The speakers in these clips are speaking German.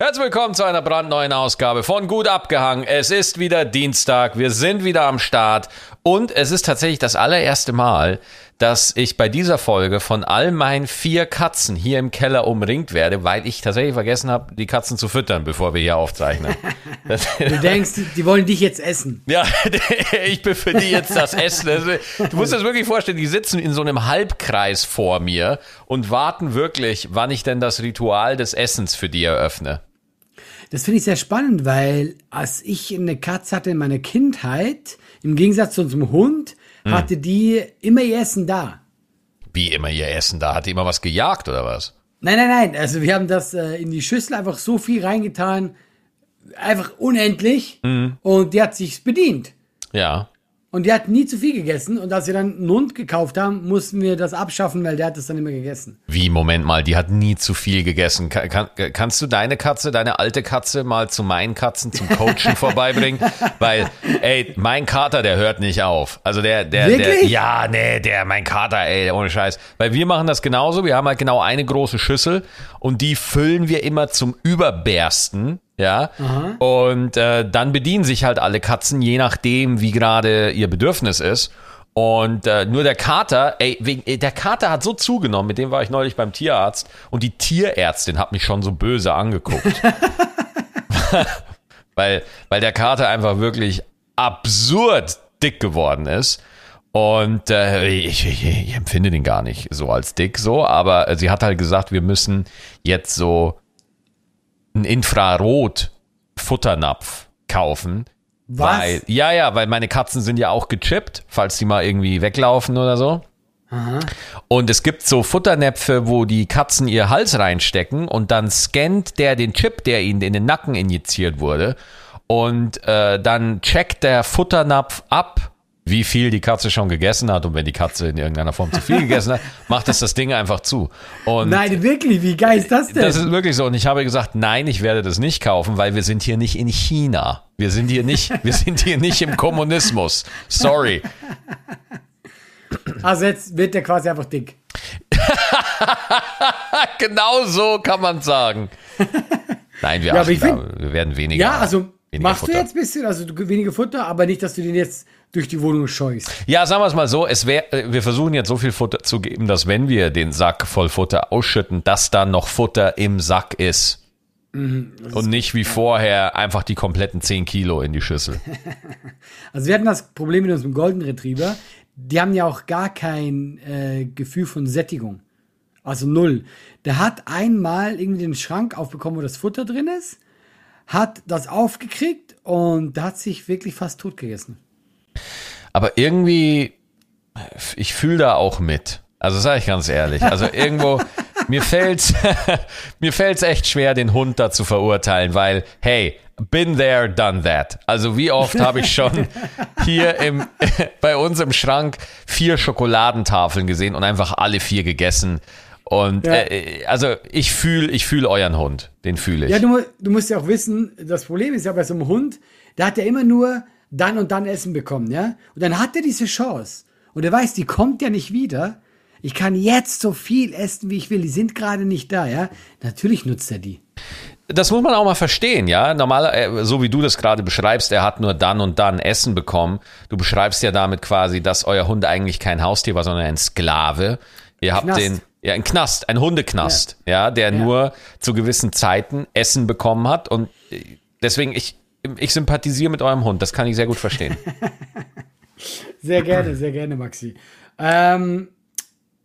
Herzlich willkommen zu einer brandneuen Ausgabe von Gut abgehangen. Es ist wieder Dienstag, wir sind wieder am Start und es ist tatsächlich das allererste Mal, dass ich bei dieser Folge von all meinen vier Katzen hier im Keller umringt werde, weil ich tatsächlich vergessen habe, die Katzen zu füttern, bevor wir hier aufzeichnen. du denkst, die wollen dich jetzt essen. Ja, ich bin für die jetzt das Essen. Du musst dir das wirklich vorstellen, die sitzen in so einem Halbkreis vor mir und warten wirklich, wann ich denn das Ritual des Essens für die eröffne. Das finde ich sehr spannend, weil als ich eine Katze hatte in meiner Kindheit, im Gegensatz zu unserem Hund. Hatte die immer ihr Essen da. Wie immer ihr Essen da? Hat die immer was gejagt oder was? Nein, nein, nein. Also wir haben das äh, in die Schüssel einfach so viel reingetan, einfach unendlich. Mhm. Und die hat sich bedient. Ja. Und die hat nie zu viel gegessen. Und als wir dann einen Hund gekauft haben, mussten wir das abschaffen, weil der hat das dann immer gegessen. Wie, Moment mal, die hat nie zu viel gegessen. Kann, kann, kannst du deine Katze, deine alte Katze mal zu meinen Katzen zum Coachen vorbeibringen? Weil, ey, mein Kater, der hört nicht auf. Also der, der, Wirklich? der, ja, nee, der, mein Kater, ey, ohne Scheiß. Weil wir machen das genauso. Wir haben halt genau eine große Schüssel und die füllen wir immer zum Überbersten ja. Aha. Und äh, dann bedienen sich halt alle Katzen, je nachdem, wie gerade ihr Bedürfnis ist. Und äh, nur der Kater, ey, wegen, der Kater hat so zugenommen, mit dem war ich neulich beim Tierarzt und die Tierärztin hat mich schon so böse angeguckt. weil, weil der Kater einfach wirklich absurd dick geworden ist. Und äh, ich, ich, ich empfinde den gar nicht so als dick so, aber sie hat halt gesagt, wir müssen jetzt so einen Infrarot-Futternapf kaufen. Was? Weil, ja, ja, weil meine Katzen sind ja auch gechippt, falls sie mal irgendwie weglaufen oder so. Aha. Und es gibt so Futternäpfe, wo die Katzen ihr Hals reinstecken und dann scannt der den Chip, der ihnen in den Nacken injiziert wurde. Und äh, dann checkt der Futternapf ab, wie viel die Katze schon gegessen hat. Und wenn die Katze in irgendeiner Form zu viel gegessen hat, macht es das Ding einfach zu. Und nein, wirklich, wie geil ist das denn? Das ist wirklich so. Und ich habe gesagt, nein, ich werde das nicht kaufen, weil wir sind hier nicht in China. Wir sind hier nicht, wir sind hier nicht im Kommunismus. Sorry. Also jetzt wird der quasi einfach dick. genau so kann man sagen. Nein, wir, ja, achten, wir werden weniger. Ja, also machst Futter. du jetzt ein bisschen, also weniger Futter, aber nicht, dass du den jetzt durch die Wohnung scheust. Ja, sagen wir es mal so, es wär, äh, wir versuchen jetzt so viel Futter zu geben, dass wenn wir den Sack voll Futter ausschütten, dass dann noch Futter im Sack ist. Mhm, und nicht wie vorher einfach die kompletten 10 Kilo in die Schüssel. also wir hatten das Problem mit unserem Golden Retriever. Die haben ja auch gar kein äh, Gefühl von Sättigung. Also null. Der hat einmal irgendwie den Schrank aufbekommen, wo das Futter drin ist, hat das aufgekriegt und hat sich wirklich fast tot gegessen. Aber irgendwie, ich fühle da auch mit. Also sage ich ganz ehrlich. Also irgendwo, mir fällt's, mir fällt's echt schwer, den Hund da zu verurteilen, weil, hey, been there, done that. Also wie oft habe ich schon hier im, bei uns im Schrank vier Schokoladentafeln gesehen und einfach alle vier gegessen. Und ja. äh, also ich fühle, ich fühle euren Hund. Den fühle ich. Ja, du, du musst ja auch wissen, das Problem ist ja bei so einem Hund, der hat ja immer nur dann und dann Essen bekommen, ja? Und dann hat er diese Chance. Und er weiß, die kommt ja nicht wieder. Ich kann jetzt so viel essen, wie ich will. Die sind gerade nicht da, ja? Natürlich nutzt er die. Das muss man auch mal verstehen, ja. Normal, äh, so wie du das gerade beschreibst, er hat nur dann und dann Essen bekommen. Du beschreibst ja damit quasi, dass euer Hund eigentlich kein Haustier war, sondern ein Sklave. Ihr habt Knast. den, ja, ein Knast, ein Hundeknast, ja, ja der ja. nur zu gewissen Zeiten Essen bekommen hat. Und deswegen, ich, ich sympathisiere mit eurem Hund, das kann ich sehr gut verstehen. sehr gerne, sehr gerne, Maxi. Ähm,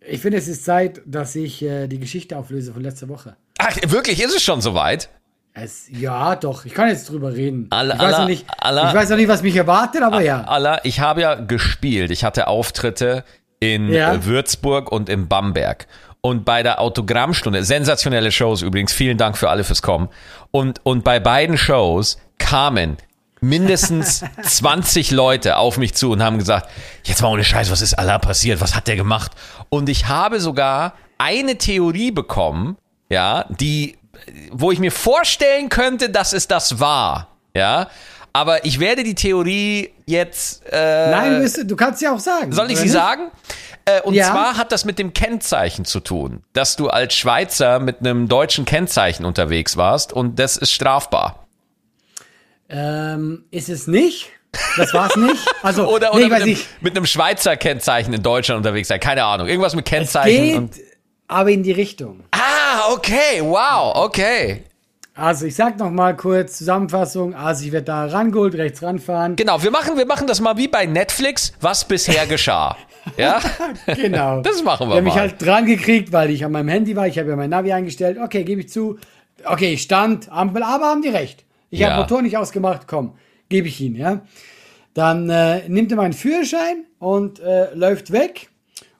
ich finde, es ist Zeit, dass ich äh, die Geschichte auflöse von letzter Woche. Ach, wirklich? Ist es schon soweit? Es, ja, doch. Ich kann jetzt drüber reden. Allah, ich, weiß Allah, nicht, Allah, ich weiß noch nicht, was mich erwartet, aber ja. Allah, ich habe ja gespielt. Ich hatte Auftritte in ja. Würzburg und in Bamberg. Und bei der Autogrammstunde, sensationelle Shows übrigens, vielen Dank für alle fürs Kommen. Und, und bei beiden Shows kamen mindestens 20 Leute auf mich zu und haben gesagt, jetzt mal ohne Scheiß, was ist Allah passiert? Was hat der gemacht? Und ich habe sogar eine Theorie bekommen, ja, die, wo ich mir vorstellen könnte, dass es das war, ja. Aber ich werde die Theorie jetzt. Äh, Nein, du, bist- du kannst ja auch sagen. soll ich sie nicht? sagen? Äh, und Ja. zwar hat das mit dem Kennzeichen zu tun, dass du als Schweizer mit einem deutschen Kennzeichen unterwegs warst und das ist strafbar. Ähm, ist es nicht? Das war's nicht? Also, Oder, nee, oder ich mit, einem, mit einem Schweizer Kennzeichen in Deutschland unterwegs sein. Keine Ahnung. Irgendwas mit Kennzeichen. Geht, und, aber in die Richtung. ah, okay. Wow. Okay. Also, ich sag noch mal kurz Zusammenfassung. Also, ich werde da rangeholt, rechts ranfahren. Genau. Wir machen, wir machen das mal wie bei Netflix, was bisher geschah. Ja? Genau. Das machen wir Die haben mich halt dran gekriegt, weil ich an meinem Handy war. Ich habe ja mein Navi eingestellt. Okay, gebe ich zu. Okay, ich stand, Ampel, aber haben die recht. Ich Ja. habe Motor nicht ausgemacht. Komm, gebe ich ihn, ja. Dann äh, nimmt er meinen Führerschein und äh, läuft weg.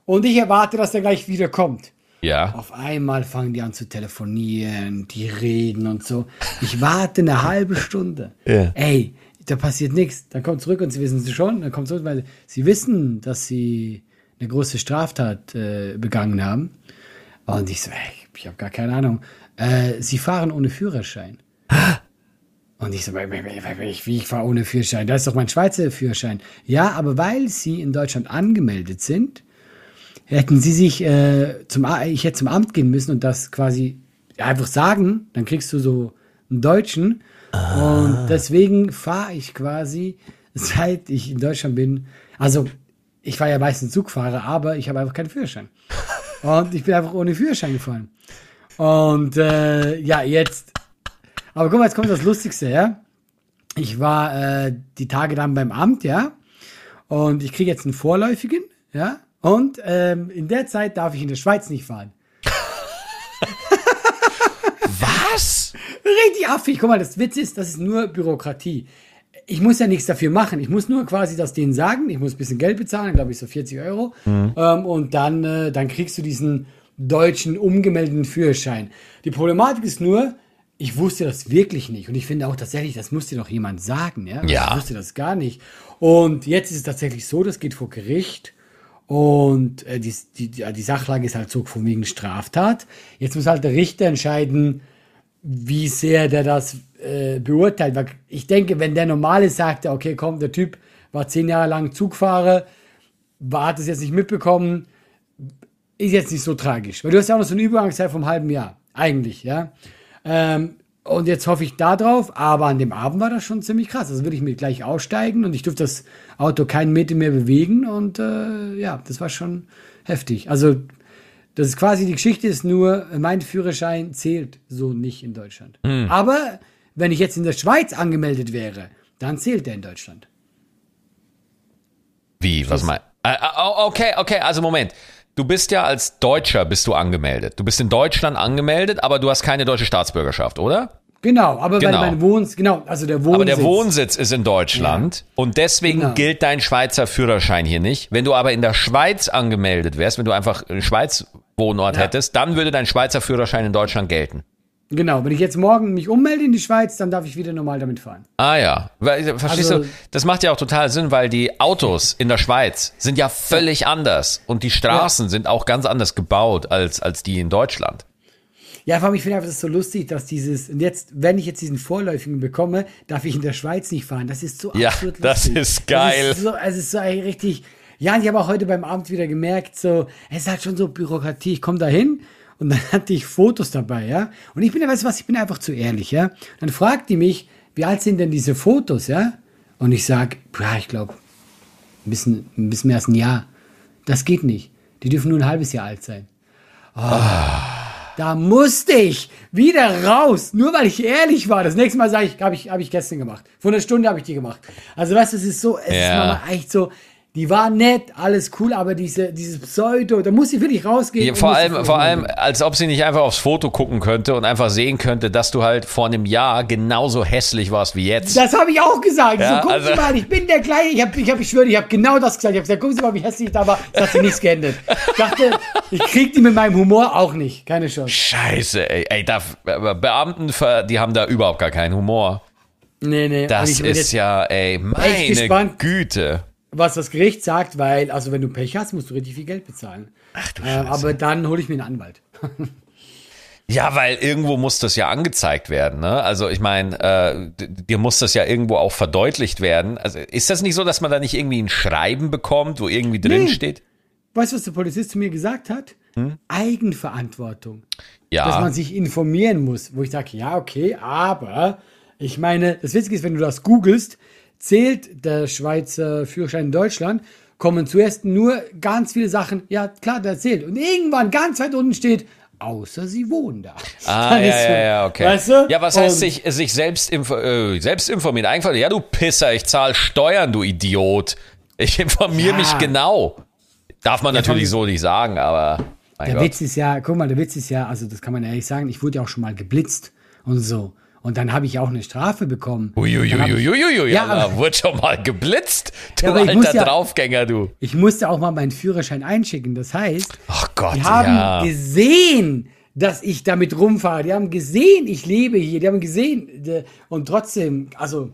Und ich erwarte, dass er gleich wieder kommt. Ja. Auf einmal fangen die an zu telefonieren, die reden und so. Ich warte eine halbe Stunde. Ja. Ey, da passiert nichts. Dann kommt zurück und sie wissen es schon. Dann kommt zurück, weil sie wissen, dass sie eine große Straftat äh, begangen haben. Und ich so, ey, ich habe gar keine Ahnung. Äh, sie fahren ohne Führerschein. Und ich so, ich, wie ich fahre ohne Führerschein? Das ist doch mein Schweizer Führerschein. Ja, aber weil sie in Deutschland angemeldet sind, hätten sie sich äh, zum ich hätte zum Amt gehen müssen und das quasi einfach sagen, dann kriegst du so einen Deutschen. Und deswegen fahre ich quasi, seit ich in Deutschland bin, also ich war ja meistens Zugfahrer, aber ich habe einfach keinen Führerschein. Und ich bin einfach ohne Führerschein gefahren. Und äh, ja, jetzt. Aber guck mal, jetzt kommt das Lustigste, ja. Ich war äh, die Tage dann beim Amt, ja. Und ich kriege jetzt einen vorläufigen, ja. Und ähm, in der Zeit darf ich in der Schweiz nicht fahren. Was? Richtig affig. Guck mal, das Witz ist, das ist nur Bürokratie. Ich muss ja nichts dafür machen. Ich muss nur quasi das denen sagen. Ich muss ein bisschen Geld bezahlen, glaube ich, so 40 Euro. Ähm, und dann, äh, dann kriegst du diesen deutschen umgemeldeten Führerschein. Die Problematik ist nur, ich wusste das wirklich nicht. Und ich finde auch tatsächlich, das muss dir doch jemand sagen. Ja? Ja. Ich wusste das gar nicht. Und jetzt ist es tatsächlich so, das geht vor Gericht. Und äh, die, die, die Sachlage ist halt so von wegen Straftat. Jetzt muss halt der Richter entscheiden, wie sehr der das äh, beurteilt. Weil ich denke, wenn der Normale sagt, okay, komm, der Typ war zehn Jahre lang Zugfahrer, war, hat es jetzt nicht mitbekommen, ist jetzt nicht so tragisch. Weil du hast ja auch noch so eine Übergangszeit vom halben Jahr. Eigentlich, ja. Ähm, und jetzt hoffe ich da drauf, aber an dem Abend war das schon ziemlich krass. Also würde ich mir gleich aussteigen und ich durfte das Auto keinen Meter mehr bewegen und äh, ja, das war schon heftig. Also das ist quasi, die Geschichte ist nur, mein Führerschein zählt so nicht in Deutschland. Aber wenn ich jetzt in der Schweiz angemeldet wäre, dann zählt der in Deutschland. Wie? Was mein? Äh, äh, Okay, okay, also Moment. Du bist ja als Deutscher bist du angemeldet. Du bist in Deutschland angemeldet, aber du hast keine deutsche Staatsbürgerschaft, oder? Genau, aber Genau. weil mein Wohns, genau, also der Wohnsitz. Aber der Wohnsitz ist in Deutschland und deswegen Genau. gilt dein Schweizer Führerschein hier nicht. Wenn du aber in der Schweiz angemeldet wärst, wenn du einfach einen Schweiz Wohnort Ja. hättest, dann würde dein Schweizer Führerschein in Deutschland gelten. Genau, wenn ich jetzt morgen mich ummelde in die Schweiz, dann darf ich wieder normal damit fahren. Ah ja, verstehst Also- du, das macht ja auch total Sinn, weil die Autos in der Schweiz sind ja völlig anders und die Straßen sind auch ganz anders gebaut als, als die in Deutschland. Ja, vor allem, ich finde einfach das ist so lustig, dass dieses, und jetzt, wenn ich jetzt diesen Vorläufigen bekomme, darf ich in der Schweiz nicht fahren. Das ist so Ja, absurd das lustig. ist geil. Das ist so, es ist so richtig, ja, und ich habe auch heute beim Amt wieder gemerkt, so, es ist halt schon so Bürokratie. Ich komme da hin und dann hatte ich Fotos dabei, ja. Und ich bin ja, weißt du was, ich bin einfach zu ehrlich, ja. Dann fragt die mich, wie alt sind denn diese Fotos, ja? Und ich sag, ja, ich glaube, ein bisschen, ein bisschen mehr als ein Jahr. Das geht nicht. Die dürfen nur ein halbes Jahr alt sein. Da musste ich wieder raus, nur weil ich ehrlich war. Das nächste Mal sage ich, habe ich, hab ich gestern gemacht. Vor einer Stunde habe ich die gemacht. Also weißt du, es ist so, es ist Ja. manchmal echt so, die war nett, alles cool, aber diese, dieses Pseudo, da muss ich wirklich rausgehen. Ja, vor allem, vor allem, als ob sie nicht einfach aufs Foto gucken könnte und einfach sehen könnte, dass du halt vor einem Jahr genauso hässlich warst wie jetzt. Das habe ich auch gesagt. Ja, so, gucken also- Sie mal, ich bin der Gleiche. Ich, hab, ich, hab, ich schwöre, ich habe genau das gesagt. Ich habe gesagt, gucken Sie mal, wie hässlich ich da war. Das hat sich nichts geändert. Ich dachte, ich krieg die mit meinem Humor auch nicht. Keine Chance. Scheiße, ey, ey da, Beamten, ver- die haben da überhaupt gar keinen Humor. Nee, nee. Das ist ja, ey, meine. Güte. Was das Gericht sagt, weil, also wenn du Pech hast, musst du richtig viel Geld bezahlen. Ach du äh, Aber dann hole ich mir einen Anwalt. Ja, weil irgendwo muss das ja angezeigt werden. Ne? Also ich meine, äh, dir muss das ja irgendwo auch verdeutlicht werden. Also ist das nicht so, dass man da nicht irgendwie ein Schreiben bekommt, wo irgendwie drin Nee. steht? Weißt du, was der Polizist zu mir gesagt hat? Eigenverantwortung. Dass Ja. man sich informieren muss. Wo ich sage, ja, okay, aber ich meine, das Witzige ist, wenn du das googelst, zählt der Schweizer Führerschein in Deutschland, kommen zuerst nur ganz viele Sachen, ja klar, der zählt. Und irgendwann ganz weit unten steht, außer sie wohnen da. Ah, ja, ja, ja, okay. Weißt du? Ja, was heißt Und- sich, sich selbst, äh, selbst informieren? Einfach, ja, du Pisser, ich zahle Steuern, du Idiot. Ich informiere Ja. mich genau. Darf man natürlich von- so nicht sagen, aber Der Gott. Witz ist ja, guck mal, der Witz ist ja, also das kann man ehrlich sagen, ich wurde ja auch schon mal geblitzt und so. Und dann habe ich auch eine Strafe bekommen. Uiuiuiuiui, Ja, aber- wurde schon mal geblitzt. Du Ja, alter ja- Draufgänger, du. Ich musste auch mal meinen Führerschein einschicken. Das heißt, Ach Gott, die haben ja. gesehen, dass ich damit rumfahre. Die haben gesehen, ich lebe hier. Die haben gesehen. Und trotzdem, also,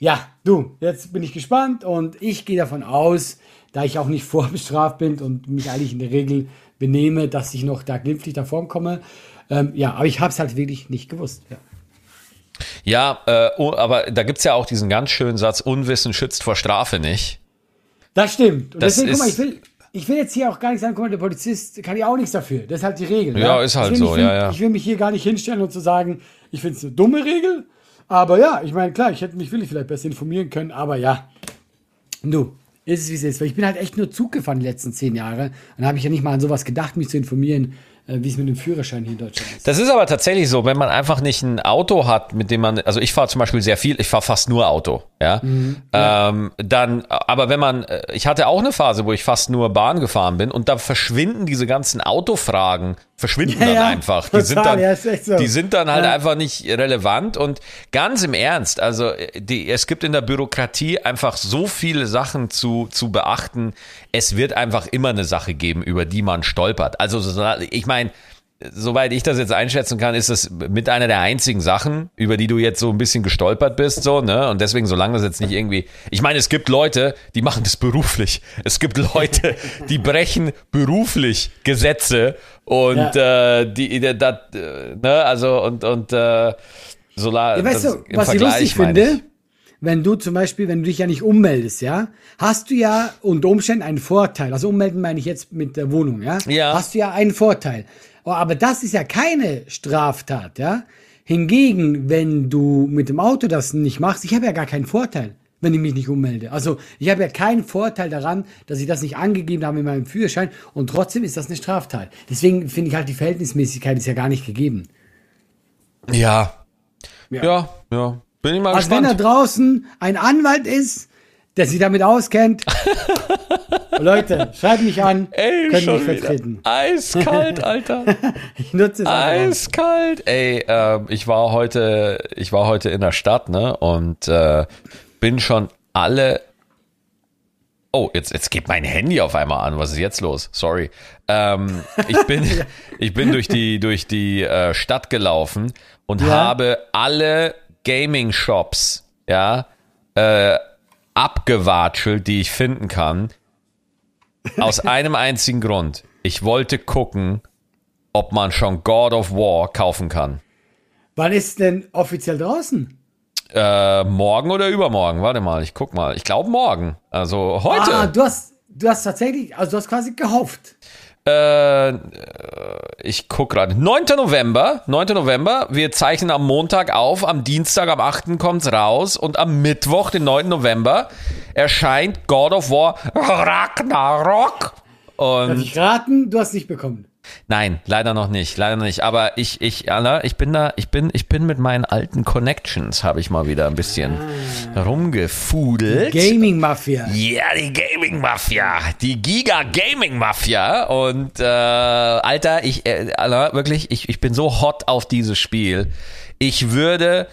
ja, du, jetzt bin ich gespannt und ich gehe davon aus, da ich auch nicht vorbestraft bin und mich eigentlich in der Regel benehme, dass ich noch da glimpflich davon komme. Ähm, ja, aber ich habe es halt wirklich nicht gewusst. Ja. Ja, äh, aber da gibt's ja auch diesen ganz schönen Satz, Unwissen schützt vor Strafe nicht. Das stimmt. Und Das deswegen, guck mal, ist- ich will, ich will jetzt hier auch gar nicht sagen, guck mal, der Polizist kann ja auch nichts dafür. Das ist halt die Regel. Ja, ist halt ich will, so, ich will, ja, ja. Ich will mich hier gar nicht hinstellen und zu sagen, ich finde es eine dumme Regel. Aber ja, ich meine, klar, ich hätte mich will vielleicht besser informieren können, aber ja. Du, ist es wie es ist. Weil ich bin halt echt nur Zug gefahren die letzten zehn Jahre. Und da habe ich ja nicht mal an sowas gedacht, mich zu informieren, wie es mit dem Führerschein hier in Deutschland ist. Das ist aber tatsächlich so, wenn man einfach nicht ein Auto hat, mit dem man, also ich fahre zum Beispiel sehr viel, ich fahre fast nur Auto, ja. ähm, dann, aber wenn man, äh, ich hatte auch eine Phase, wo ich fast nur Bahn gefahren bin und da verschwinden diese ganzen Autofragen, verschwinden Ja, dann ja, einfach. Die sind dann, ja, ist echt so. die sind dann halt Ja. einfach nicht relevant und ganz im Ernst, also äh, die, es gibt in der Bürokratie einfach so viele Sachen zu, zu beachten. Es wird einfach immer eine Sache geben, über die man stolpert. Also so- ich meine, soweit ich das jetzt einschätzen kann, ist das mit einer der einzigen Sachen, über die du jetzt so ein bisschen gestolpert bist, so, ne? Und deswegen, solange das jetzt nicht irgendwie, ich meine, es gibt Leute, die machen das beruflich. Es gibt Leute, die brechen beruflich Gesetze und äh, die, das, äh, ne, also und und äh, solar, Ja, weißt du, was ich Vergleich lustig meine finde? ich. Wenn du zum Beispiel, wenn du dich ja nicht ummeldest, ja, hast du ja unter Umständen einen Vorteil. Also ummelden meine ich jetzt mit der Wohnung, ja. Ja. Hast du ja einen Vorteil. Oh, aber das ist ja keine Straftat, ja. Hingegen, wenn du mit dem Auto das nicht machst, ich habe ja gar keinen Vorteil, wenn ich mich nicht ummelde. Also ich habe ja keinen Vorteil daran, dass ich das nicht angegeben habe in meinem Führerschein und trotzdem ist das eine Straftat. Deswegen finde ich halt, die Verhältnismäßigkeit ist ja gar nicht gegeben. Ja. Ja. Ja, ja. Bin ich mal Also wenn da gespannt. draußen ein Anwalt ist, der sich damit auskennt, Leute, schreibt mich an, Ey, könnt mich schon wieder. vertreten. Eiskalt, Alter. Ich nutze es einfach. Eiskalt. Ey, ähm, ich war heute, ich war heute in der Stadt, ne? Und äh, bin schon alle. Oh, jetzt, jetzt geht mein Handy auf einmal an. Was ist jetzt los? Sorry. Ähm, ich bin, ich bin durch die, durch die äh, Stadt gelaufen und Ja. habe alle Gaming-Shops, ja, äh, abgewatschelt, die ich finden kann. Aus einem einzigen Grund. Ich wollte gucken, ob man schon God of War kaufen kann. Wann ist denn offiziell draußen? Äh, morgen oder übermorgen? Warte mal, ich guck mal. Ich glaube morgen. Also heute. Ah, du hast, du hast tatsächlich, also du hast quasi gehofft. Äh, ich guck gerade. 9. November. 9. November. Wir zeichnen am Montag auf. Am Dienstag, am 8. kommt's raus. Und am Mittwoch, den 9. November, erscheint God of War Ragnarok. Darf Und ich raten, du hast nicht bekommen. Nein, leider noch nicht, leider noch nicht. Aber ich, ich, Anna, ich bin da, ich bin, ich bin mit meinen alten Connections, habe ich mal wieder ein bisschen rumgefudelt. Gaming Mafia. Ja, die Gaming Mafia, die Giga Gaming Mafia und äh, Alter, ich, äh, Alter, wirklich, ich, ich bin so hot auf dieses Spiel. Ich würde,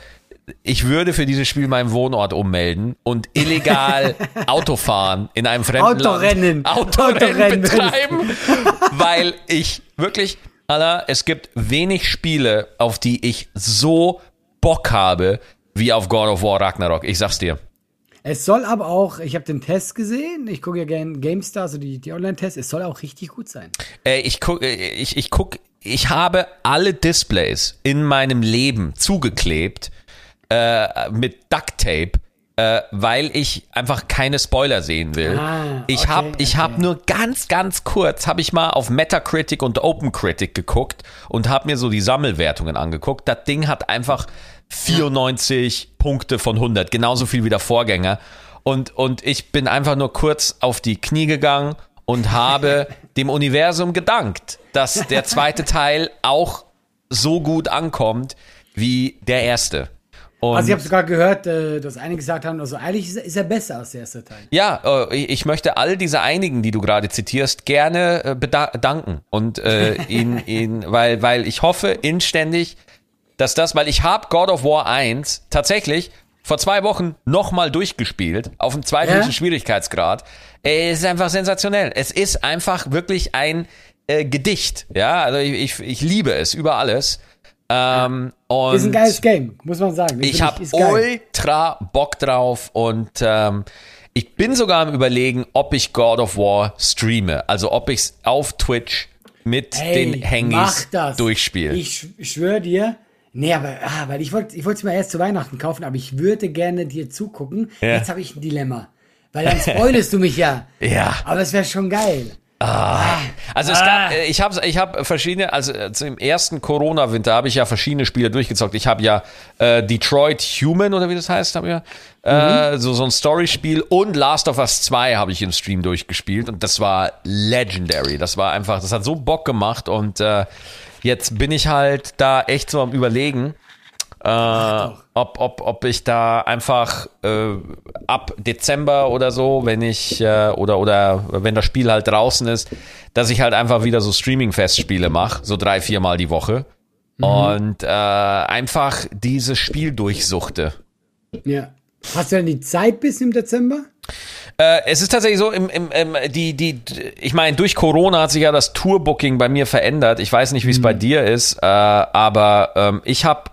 ich würde für dieses Spiel meinen Wohnort ummelden und illegal Auto fahren in einem fremden Autorennen. Land. Autorennen, Autorennen betreiben, weil ich wirklich, Alter, es gibt wenig Spiele, auf die ich so Bock habe wie auf God of War Ragnarok. Ich sag's dir. Es soll aber auch, ich habe den Test gesehen, ich gucke ja gerne GameStar, also die, die Online-Tests, es soll auch richtig gut sein. Äh, ich guck, äh, ich, ich guck ich habe alle Displays in meinem Leben zugeklebt äh, mit Duct Tape, äh, weil ich einfach keine Spoiler sehen will. Ah, ich okay, habe ich okay. hab nur ganz, ganz kurz, habe ich mal auf Metacritic und OpenCritic geguckt und habe mir so die Sammelwertungen angeguckt. Das Ding hat einfach 94 Punkte von 100, genauso viel wie der Vorgänger. Und, und ich bin einfach nur kurz auf die Knie gegangen und habe dem Universum gedankt, dass der zweite Teil auch so gut ankommt wie der erste. Und Also ich habe sogar gehört, äh, dass einige gesagt haben, also eigentlich ist er, er besser als der erste Teil. ja, äh, ich möchte all diese einigen, die du gerade zitierst, gerne äh, beda- danken und äh, ihn, ihn, weil, weil ich hoffe inständig, dass das, weil ich habe God of War 1 tatsächlich vor zwei Wochen nochmal durchgespielt, auf dem zweiten Ja? Schwierigkeitsgrad. Es ist einfach sensationell. Es ist einfach wirklich ein äh, Gedicht. Ja, also ich, ich, ich liebe es über alles. Ähm, und Ist ein geiles Game, muss man sagen. Das ich habe ultra Bock drauf und ähm, ich bin sogar am überlegen, ob ich God of War streame. Also ob ich es auf Twitch mit Ey, den das. durchspiele. Ich sch- schwöre dir. Nee, aber ah, weil ich wollte ich wollte es mir erst zu Weihnachten kaufen, aber ich würde gerne dir zugucken. Ja. Jetzt habe ich ein Dilemma. Weil dann spoilest du mich ja. Ja. Aber es wäre schon geil. Also es Ah. gab, äh, ich habe ich hab verschiedene, also äh, im ersten Corona-Winter habe ich ja verschiedene Spiele durchgezockt. Ich habe ja äh, Detroit Human oder wie das heißt, habe ja äh, so so ein Storyspiel und Last of Us 2 habe ich im Stream durchgespielt und das war legendary. Das war einfach, das hat so Bock gemacht und äh, jetzt bin ich halt da echt so am überlegen, äh, ob, ob, ob ich da einfach äh, ab Dezember oder so, wenn ich äh, oder oder wenn das Spiel halt draußen ist, dass ich halt einfach wieder so Streaming-Festspiele mache, so drei, viermal die Woche. Und äh, einfach dieses Spiel durchsuchte. Ja. Hast du denn die Zeit bis im Dezember? Äh, es ist tatsächlich so, im, im, im, die, die, ich meine, durch Corona hat sich ja das Tourbooking bei mir verändert. Ich weiß nicht, wie es bei dir ist, äh, aber ähm, ich habe,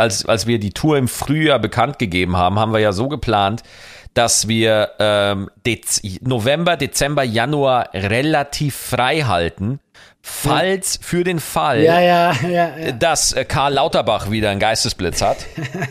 als, als wir die Tour im Frühjahr bekannt gegeben haben, haben wir ja so geplant, dass wir ähm, Dez November, Dezember, Januar relativ frei halten, falls für den Fall, Ja, ja, dass äh, Karl Lauterbach wieder einen Geistesblitz hat.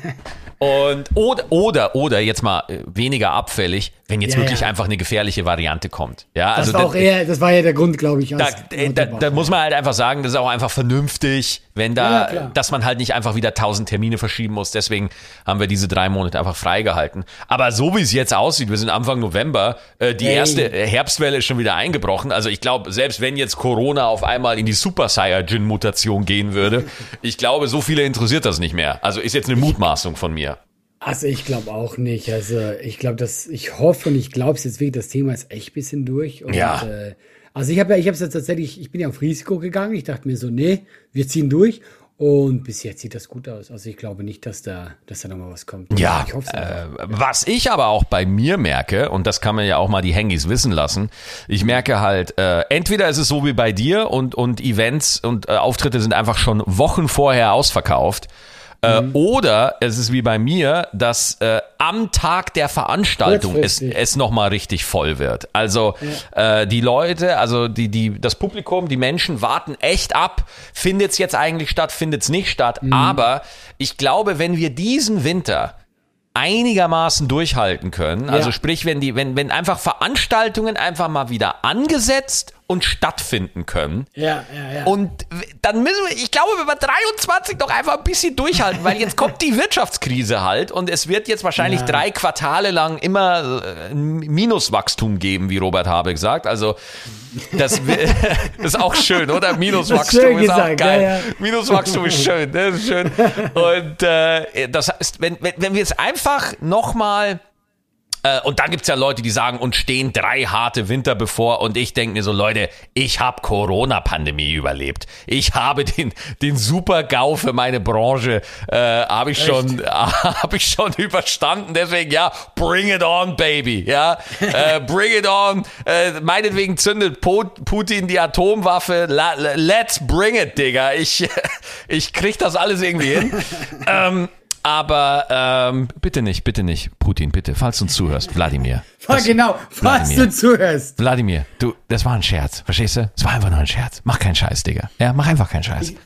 Und oder, oder, oder jetzt mal äh, weniger abfällig, wenn jetzt Ja, wirklich ja. einfach eine gefährliche Variante kommt. Ja, Das also war auch eher, das war ja der Grund, glaube ich. da, äh, da, da muss man halt einfach sagen, das ist auch einfach vernünftig, wenn Ja, da, klar. dass man halt nicht einfach wieder tausend Termine verschieben muss. Deswegen haben wir diese drei Monate einfach freigehalten. Aber so wie es jetzt aussieht, wir sind Anfang November, äh, die Ey. erste Herbstwelle ist schon wieder eingebrochen. Also ich glaube, selbst wenn jetzt Corona auf einmal in die Super Saiyajin Mutation gehen würde, ich glaube, so viele interessiert das nicht mehr. Also ist jetzt eine Mutmaßung von mir. Also ich glaube auch nicht. Also ich glaube, dass ich hoffe und ich glaube es jetzt wirklich, das Thema ist echt ein bisschen durch. Und, Ja. Äh, also ich habe ja, ich habe es jetzt tatsächlich, ich bin ja auf Risiko gegangen. Ich dachte mir so, nee, wir ziehen durch. Und bis jetzt sieht das gut aus. Also ich glaube nicht, dass da, dass da nochmal was kommt. Ja, ich hoffe es äh, was ich aber auch bei mir merke, und das kann man ja auch mal die Hangis wissen lassen, ich merke halt, äh, entweder ist es so wie bei dir und, und Events und äh, Auftritte sind einfach schon Wochen vorher ausverkauft. Äh, Mhm. Oder es ist wie bei mir, dass äh, am Tag der Veranstaltung es, es nochmal richtig voll wird. Also äh, die Leute, also die, die, das Publikum, die Menschen warten echt ab, findet es jetzt eigentlich statt, findet es nicht statt. Mhm. Aber ich glaube, wenn wir diesen Winter einigermaßen durchhalten können. Also Ja. sprich, wenn die, wenn, wenn einfach Veranstaltungen einfach mal wieder angesetzt und stattfinden können. Ja, ja, ja. Und dann müssen wir, ich glaube, wir bei 23 doch einfach ein bisschen durchhalten, weil jetzt kommt die Wirtschaftskrise halt und es wird jetzt wahrscheinlich Ja. drei Quartale lang immer äh, ein Minuswachstum geben, wie Robert Habeck sagt. Also das, ist auch schön, oder? Minuswachstum schön ist auch geil. ja, ja. Minuswachstum ist schön, das ist schön. Und äh, das heißt, wenn, wenn, wenn wir jetzt einfach nochmal äh, und dann gibt's ja Leute, die sagen, uns stehen drei harte Winter bevor. Und ich denke mir so, Leute, ich habe Corona-Pandemie überlebt. Ich habe den, den Super-GAU für meine Branche, äh, habe ich, schon hab ich schon überstanden. Deswegen, ja, bring it on, baby. Ja, äh, bring it on. Äh, meinetwegen zündet Po- Putin die Atomwaffe. La, let's bring it, Digga. Ich, ich krieg das alles irgendwie hin. ähm, Aber ähm, bitte nicht, bitte nicht, Putin, bitte, falls du uns zuhörst, Wladimir. Das, genau, falls Wladimir. du zuhörst. Wladimir, du, das war ein Scherz, verstehst du? Es war einfach nur ein Scherz. Mach keinen Scheiß, Digga. Ja, mach einfach keinen Scheiß. Ich,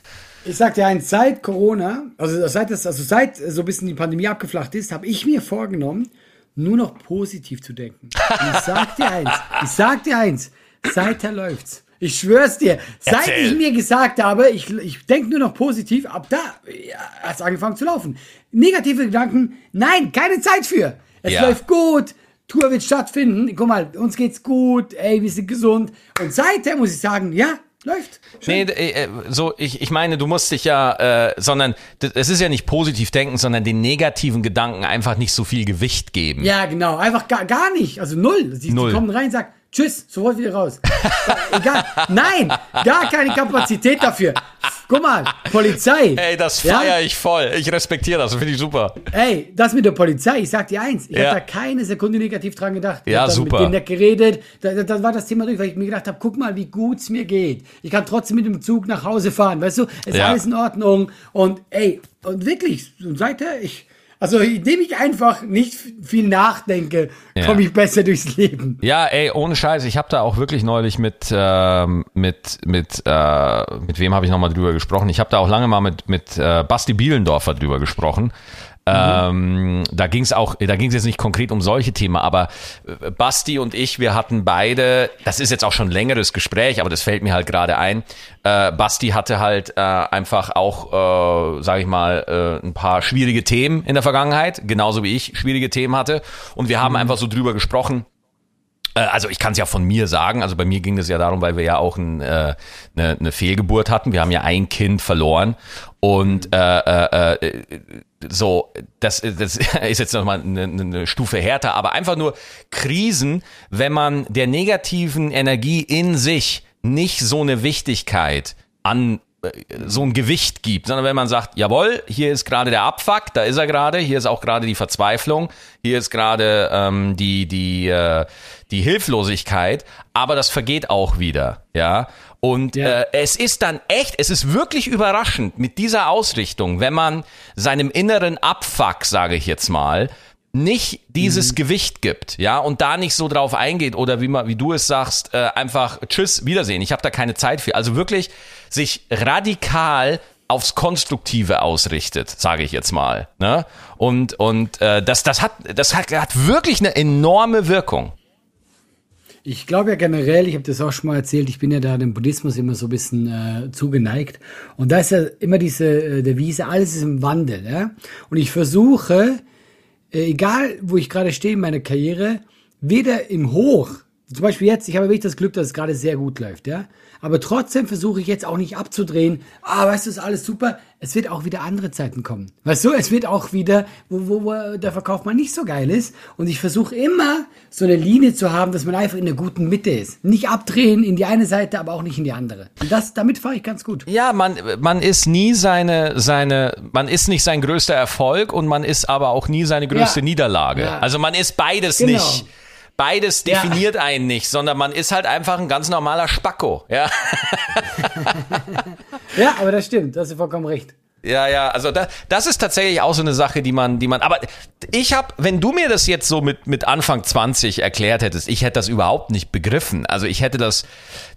ich sag dir eins, seit Corona, also seit das, also seit so ein bisschen die Pandemie abgeflacht ist, habe ich mir vorgenommen, nur noch positiv zu denken. Und ich sag dir eins, ich sag dir eins, seither läuft's. Ich schwör's dir. Seit Erzähl. ich mir gesagt habe, ich, ich denke nur noch positiv, ab da ja, hat es angefangen zu laufen. Negative Gedanken, nein, keine Zeit für. Es ja. läuft gut, Tour wird stattfinden. Guck mal, uns geht's gut, ey, wir sind gesund. Und seither muss ich sagen, ja, läuft. Schön. Nee, äh, so, ich, ich meine, du musst dich ja, äh, sondern es ist ja nicht positiv denken, sondern den negativen Gedanken einfach nicht so viel Gewicht geben. Ja, genau, einfach gar, gar nicht. Also null. Sie, null. sie kommen rein und sagen, Tschüss, sofort wieder raus. Egal. Nein, gar keine Kapazität dafür. Guck mal, Polizei. Ey, das feiere ja? ich voll. Ich respektiere das, finde ich super. Ey, das mit der Polizei, ich sag dir eins, ich ja. habe da keine Sekunde negativ dran gedacht. Ich ja, super. mit denen geredet, da, da, war das Thema durch, weil ich mir gedacht habe, guck mal, wie gut es mir geht. Ich kann trotzdem mit dem Zug nach Hause fahren, weißt du? Es ist ja. alles in Ordnung. Und ey, und wirklich, seither, ich also, indem ich einfach nicht viel nachdenke, ja. komme ich besser durchs Leben. Ja, ey, ohne Scheiß. Ich habe da auch wirklich neulich mit, äh, mit, mit, äh, mit wem habe ich nochmal drüber gesprochen? Ich habe da auch lange mal mit, mit äh, Basti Bielendorfer drüber gesprochen. Ähm, da ging es auch, da ging es jetzt nicht konkret um solche Themen, aber äh, Basti und ich, wir hatten beide, das ist jetzt auch schon ein längeres Gespräch, aber das fällt mir halt gerade ein. Äh, Basti hatte halt äh, einfach auch, äh, sage ich mal, äh, ein paar schwierige Themen in der Vergangenheit, genauso wie ich schwierige Themen hatte. Und wir haben mhm. einfach so drüber gesprochen äh, also ich kann es ja von mir sagen, also bei mir ging es ja darum, weil wir ja auch ein, äh, eine, eine Fehlgeburt hatten. Wir haben ja ein Kind verloren und äh, äh, äh, so, das, das ist jetzt nochmal eine, eine Stufe härter, aber einfach nur Krisen, wenn man der negativen Energie in sich nicht so eine Wichtigkeit an so ein Gewicht gibt, sondern wenn man sagt, jawohl, hier ist gerade der Abfuck, da ist er gerade, hier ist auch gerade die Verzweiflung, hier ist gerade ähm, die die äh, die Hilflosigkeit, aber das vergeht auch wieder, ja. Und ja. äh, es ist dann echt, es ist wirklich überraschend mit dieser Ausrichtung, wenn man seinem inneren Abfuck, sage ich jetzt mal, nicht dieses mhm. Gewicht gibt, ja, und da nicht so drauf eingeht oder wie man, wie du es sagst, äh, einfach Tschüss, Wiedersehen. Ich habe da keine Zeit für. Also wirklich sich radikal aufs Konstruktive ausrichtet, sage ich jetzt mal. Ne? Und und äh, das das hat das hat, hat wirklich eine enorme Wirkung. Ich glaube ja generell, ich habe das auch schon mal erzählt, ich bin ja da dem Buddhismus immer so ein bisschen äh, zugeneigt. Und da ist ja immer diese äh, Devise, alles ist im Wandel. Ja? Und ich versuche, äh, egal wo ich gerade stehe in meiner Karriere, weder im Hoch, zum Beispiel jetzt, ich habe wirklich das Glück, dass es gerade sehr gut läuft, ja. Aber trotzdem versuche ich jetzt auch nicht abzudrehen. Ah, weißt du, ist alles super. Es wird auch wieder andere Zeiten kommen. Weißt du, es wird auch wieder, wo, wo, wo der Verkauf mal nicht so geil ist. Und ich versuche immer so eine Linie zu haben, dass man einfach in der guten Mitte ist. Nicht abdrehen in die eine Seite, aber auch nicht in die andere. Und das, damit fahre ich ganz gut. Ja, man, man ist nie seine, seine, man ist nicht sein größter Erfolg und man ist aber auch nie seine größte ja. Niederlage. Ja. Also man ist beides genau. nicht beides definiert ja. einen nicht, sondern man ist halt einfach ein ganz normaler Spacko, ja. ja, aber das stimmt, das ist vollkommen recht. Ja, ja, also da, das ist tatsächlich auch so eine Sache, die man, die man, aber ich habe, wenn du mir das jetzt so mit, mit Anfang 20 erklärt hättest, ich hätte das überhaupt nicht begriffen. Also ich hätte das,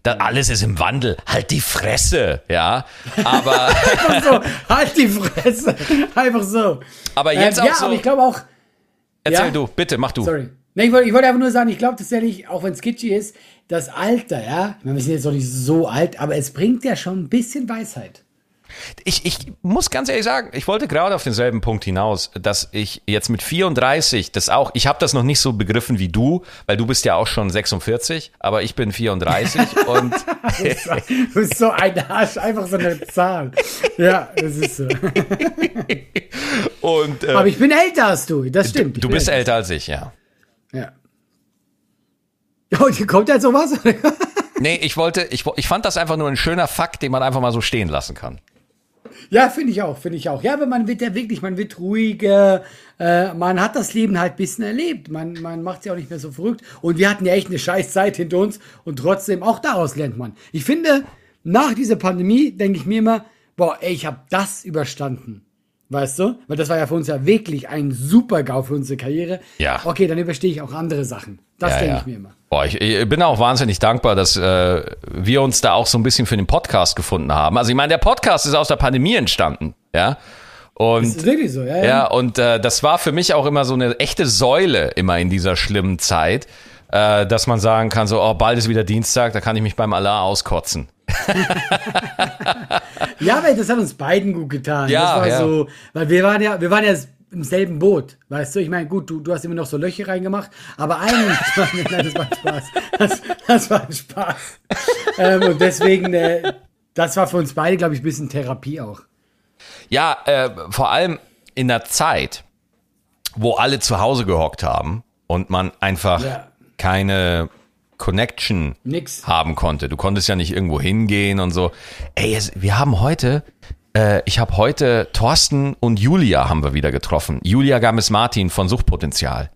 da alles ist im Wandel, halt die Fresse, ja, aber. Einfach so, halt die Fresse, einfach so. Aber jetzt ähm, auch ja, so. aber ich glaube auch. Erzähl ja? du, bitte, mach du. Sorry. Nee, ich wollte, ich wollte einfach nur sagen, ich glaube tatsächlich, auch wenn es kitschy ist, das Alter, ja, ich meine, wir sind jetzt noch nicht so alt, aber es bringt ja schon ein bisschen Weisheit. Ich, ich muss ganz ehrlich sagen, ich wollte gerade auf denselben Punkt hinaus, dass ich jetzt mit 34 das auch, ich habe das noch nicht so begriffen wie du, weil du bist ja auch schon 46, aber ich bin 34 und du, bist so, du bist so ein Arsch, einfach so eine Zahl. Ja, das ist so. und, äh, aber ich bin älter als du, das stimmt. Du, du bist älter als ich. Ja. Ja, und hier kommt jetzt sowas? nee, ich wollte, ich, ich fand das einfach nur ein schöner Fakt, den man einfach mal so stehen lassen kann. Ja, finde ich auch, finde ich auch. Ja, aber man wird ja wirklich, man wird ruhiger, äh, man hat das Leben halt ein bisschen erlebt. Man, man macht sich auch nicht mehr so verrückt. Und wir hatten ja echt eine scheiß Zeit hinter uns und trotzdem, auch daraus lernt man. Ich finde, nach dieser Pandemie denke ich mir immer, boah, ey, ich habe das überstanden. Weißt du? Weil das war ja für uns ja wirklich ein super GAU für unsere Karriere. Ja. Okay, dann überstehe ich auch andere Sachen. Das Ja, denke ja. ich mir immer. Boah, ich, ich bin auch wahnsinnig dankbar, dass äh, wir uns da auch so ein bisschen für den Podcast gefunden haben. Also ich meine, der Podcast ist aus der Pandemie entstanden, ja. Und Das ist wirklich so, ja. Ja, und äh, das war für mich auch immer so eine echte Säule immer in dieser schlimmen Zeit, äh, dass man sagen kann, so, oh, bald ist wieder Dienstag, da kann ich mich beim Allah auskotzen. Ja, weil das hat uns beiden gut getan. Ja, das war ja. so, weil wir waren ja, wir waren ja im selben Boot, weißt du? Ich meine, gut, du, du hast immer noch so Löcher reingemacht, aber eigentlich, nein, das war ein Spaß. Das, das war ein Spaß. ähm, und deswegen, äh, das war für uns beide, glaube ich, ein bisschen Therapie auch. Ja, äh, vor allem in der Zeit, wo alle zu Hause gehockt haben und man einfach Ja. keine Connection Nix. haben konnte. Du konntest ja nicht irgendwo hingehen und so. Ey, wir haben heute, äh, ich habe heute Thorsten und Julia haben wir wieder getroffen. Julia Games-Martin von Suchtpotenzial.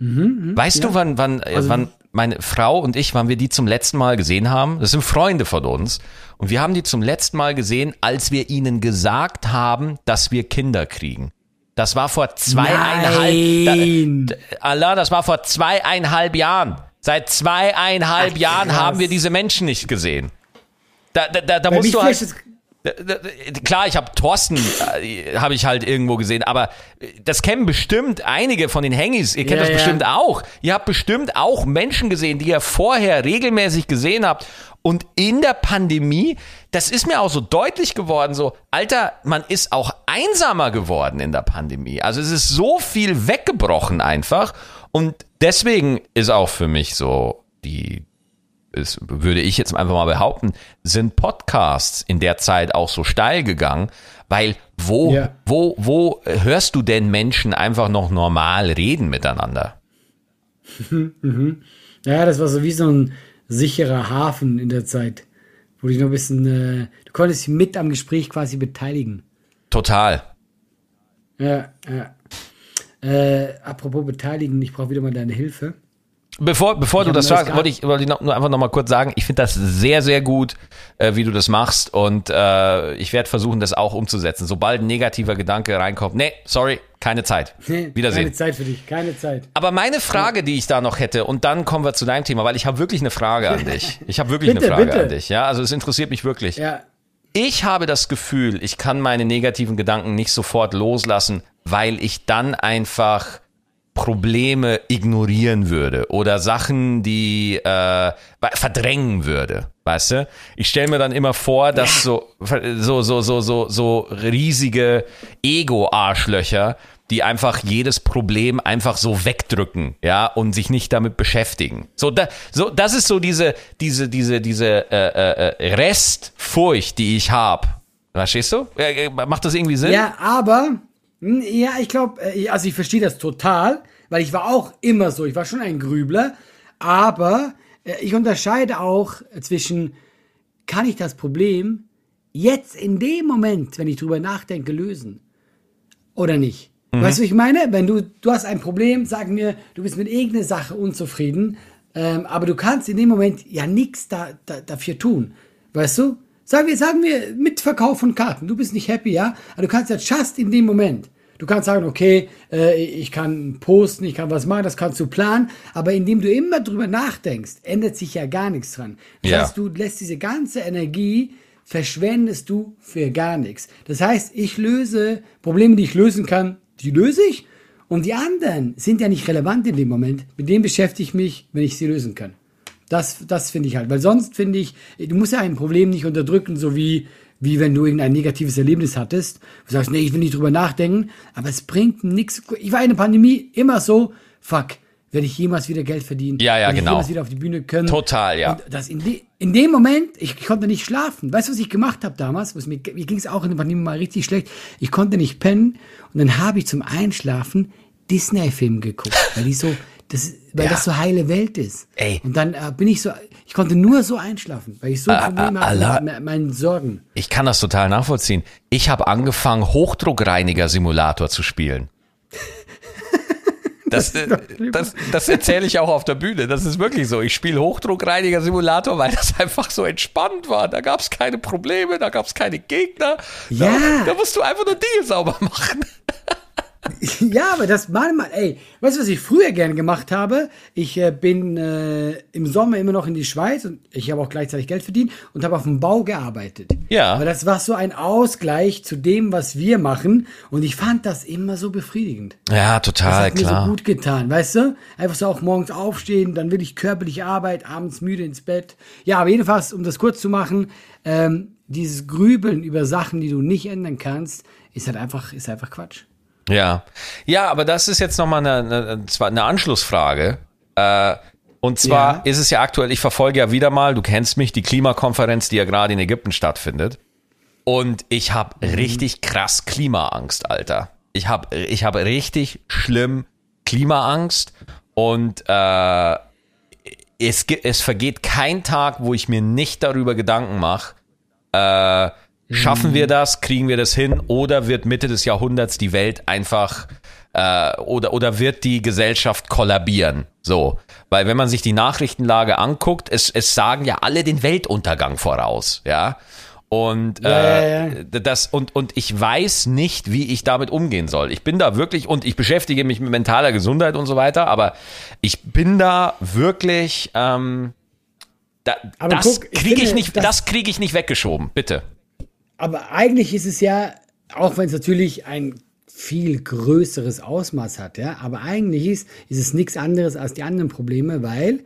weißt du, wann, wann, äh, Also- wann meine Frau und ich, wann wir die zum letzten Mal gesehen haben? Das sind Freunde von uns. Und wir haben die zum letzten Mal gesehen, als wir ihnen gesagt haben, dass wir Kinder kriegen. Das war vor zweieinhalb, da, Allah, das war vor zweieinhalb Jahren. Seit zweieinhalb Ach, Jahren haben wir diese Menschen nicht gesehen. Da, da, da, da musst du halt. Klar, ich habe Thorsten, äh, habe ich halt irgendwo gesehen, aber äh, das kennen bestimmt einige von den Hengis. Ihr kennt Ja, das ja. bestimmt auch. Ihr habt bestimmt auch Menschen gesehen, die ihr vorher regelmäßig gesehen habt. Und in der Pandemie, das ist mir auch so deutlich geworden, so, Alter, man ist auch einsamer geworden in der Pandemie. Also es ist so viel weggebrochen einfach. Und deswegen ist auch für mich so die, ist, würde ich jetzt einfach mal behaupten, sind Podcasts in der Zeit auch so steil gegangen, weil wo, Ja. wo, wo hörst du denn Menschen einfach noch normal reden miteinander? Ja, das war so wie so ein sicherer Hafen in der Zeit, wo dich noch ein bisschen, äh, du konntest dich mit am Gespräch quasi beteiligen. Total. Ja, ja. Äh, apropos beteiligen, ich brauche wieder mal deine Hilfe. Bevor, bevor du das sagst, wollte ich, wollte ich noch, nur einfach noch mal kurz sagen, ich finde das sehr, sehr gut, äh, wie du das machst und äh, ich werde versuchen, das auch umzusetzen. Sobald ein negativer Gedanke reinkommt, nee, sorry, keine Zeit. Nee, Wiedersehen. Keine Zeit für dich, keine Zeit. Aber meine Frage, die ich da noch hätte, und dann kommen wir zu deinem Thema, weil ich habe wirklich eine Frage an dich. Ich habe wirklich Bitte, eine Frage bitte. an dich. Ja, also es interessiert mich wirklich. Ja, Ich habe das Gefühl, ich kann meine negativen Gedanken nicht sofort loslassen, weil ich dann einfach Probleme ignorieren würde oder Sachen, die äh, verdrängen würde. Weißt du? Ich stelle mir dann immer vor, dass so, so, so, so, so, so riesige Ego-Arschlöcher, die einfach jedes Problem einfach so wegdrücken, ja, und sich nicht damit beschäftigen. So, da, so das ist so diese, diese, diese, diese äh, äh, Restfurcht, die ich habe. Verstehst du? Äh, äh, Macht das irgendwie Sinn? ja aber, ja, ich glaube, also ich verstehe das total, weil ich war auch immer so, ich war schon ein Grübler, aber äh, ich unterscheide auch zwischen, kann ich das Problem jetzt in dem Moment, wenn ich drüber nachdenke, lösen? Oder nicht? Weißt du, ich meine? Wenn du, du hast ein Problem, sag mir, du bist mit irgendeiner Sache unzufrieden, ähm, aber du kannst in dem Moment ja nichts da, da, dafür tun. Weißt du? Sagen wir, sagen wir, mit Verkauf von Karten. Du bist nicht happy, ja? Aber du kannst ja just in dem Moment. Du kannst sagen, okay, äh, ich kann posten, ich kann was machen, das kannst du planen, aber indem du immer drüber nachdenkst, ändert sich ja gar nichts dran. Das Ja. heißt, du lässt diese ganze Energie verschwendest du für gar nichts. Das heißt, ich löse Probleme, die ich lösen kann, die löse ich. Und die anderen sind ja nicht relevant in dem Moment. Mit denen beschäftige ich mich, wenn ich sie lösen kann. Das, das finde ich halt. Weil sonst finde ich, du musst ja ein Problem nicht unterdrücken, so wie, wie wenn du irgendein negatives Erlebnis hattest. Du sagst, nee, ich will nicht drüber nachdenken. Aber es bringt nichts. Ich war in der Pandemie immer so, fuck, werde ich jemals wieder Geld verdienen? Ja, ja, Werde ich genau. jemals wieder auf die Bühne können? Total, ja. Und das in, de, in dem Moment, ich, ich konnte nicht schlafen. Weißt du, was ich gemacht habe damals? Was mir mir ging es auch in der Pandemie mal richtig schlecht. Ich konnte nicht pennen und dann habe ich zum Einschlafen Disney-Film geguckt, weil die so, das, weil Ja. das so heile Welt ist. Ey. Und dann äh, bin ich so, ich konnte nur so einschlafen, weil ich so Ah, Probleme Allah. hatte mit me- meinen Sorgen. Ich kann das total nachvollziehen. Ich habe angefangen, Hochdruckreiniger-Simulator zu spielen. Das, äh, das, das erzähle ich auch auf der Bühne. Das ist wirklich so. Ich spiele Hochdruckreiniger-Simulator, weil das einfach so entspannt war. Da gab es keine Probleme, da gab es keine Gegner. Ja. Da, da musst du einfach nur Dinge sauber machen. Ja, aber das manchmal, ey, weißt du, was ich früher gerne gemacht habe? Ich äh, bin äh, im Sommer immer noch in die Schweiz und ich habe auch gleichzeitig Geld verdient und habe auf dem Bau gearbeitet. Ja. Aber das war so ein Ausgleich zu dem, was wir machen und ich fand das immer so befriedigend. Ja, Das total, hat mir klar. so gut getan, weißt du? Einfach so auch morgens aufstehen, dann will ich körperliche Arbeit, abends müde ins Bett. Ja, aber jedenfalls, um das kurz zu machen, ähm, dieses Grübeln über Sachen, die du nicht ändern kannst, ist halt einfach, ist einfach Quatsch. Ja. Ja, aber das ist jetzt nochmal eine, eine, eine Anschlussfrage. Äh, und zwar Ja. ist es ja aktuell, ich verfolge ja wieder mal, du kennst mich, die Klimakonferenz, die ja gerade in Ägypten stattfindet. Und ich habe Mhm. richtig krass Klimaangst, Alter. Ich habe ich hab richtig schlimm Klimaangst und äh, es, es vergeht kein Tag, wo ich mir nicht darüber Gedanken mache, äh, schaffen wir das, kriegen wir das hin oder wird Mitte des Jahrhunderts die Welt einfach äh, oder, oder wird die Gesellschaft kollabieren? So, weil wenn man sich die Nachrichtenlage anguckt, es, es sagen ja alle den Weltuntergang voraus, ja. Und, Ja, äh, ja, ja. das und und ich weiß nicht, wie ich damit umgehen soll. Ich bin da wirklich und ich beschäftige mich mit mentaler Gesundheit und so weiter, aber ich bin da wirklich ähm, da, Aber das kriege ich nicht, das- das kriege ich nicht weggeschoben, bitte. Aber eigentlich ist es ja, auch wenn es natürlich ein viel größeres Ausmaß hat, ja, aber eigentlich ist, ist es nichts anderes als die anderen Probleme, weil